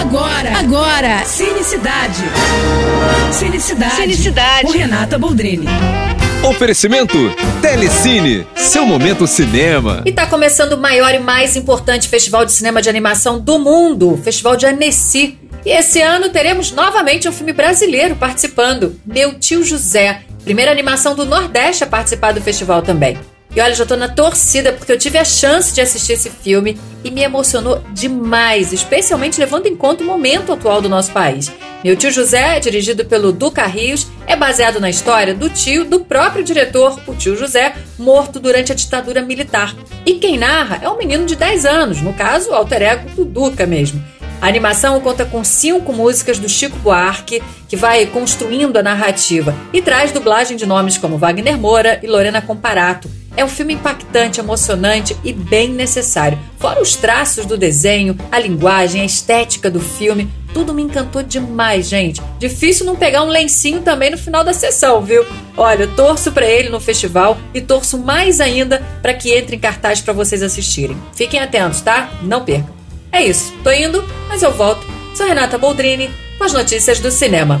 Agora, agora, Cinecidade. Cinecidade. Cinecidade. Com Renata Boldrini. Oferecimento Telecine, seu momento cinema. E tá começando o maior e mais importante festival de cinema de animação do mundo, o Festival de Annecy. E esse ano teremos novamente um filme brasileiro participando, Meu Tio José, primeira animação do Nordeste a participar do festival também. E olha, já tô na torcida porque eu tive a chance de assistir esse filme e me emocionou demais, especialmente levando em conta o momento atual do nosso país. Meu tio José, dirigido pelo Duca Rios, é baseado na história do tio do próprio diretor, o tio José, morto durante a ditadura militar. E quem narra é um menino de 10 anos, no caso, o alter ego do Duca mesmo. A animação conta com cinco músicas do Chico Buarque, que vai construindo a narrativa e traz dublagem de nomes como Wagner Moura e Lorena Comparato. É um filme impactante, emocionante e bem necessário. Fora os traços do desenho, a linguagem, a estética do filme, tudo me encantou demais, gente. Difícil não pegar um lencinho também no final da sessão, viu? Olha, torço para ele no festival e torço mais ainda para que entre em cartaz para vocês assistirem. Fiquem atentos, tá? Não percam. É isso. Tô indo, mas eu volto. Sou Renata Boldrini com as notícias do cinema.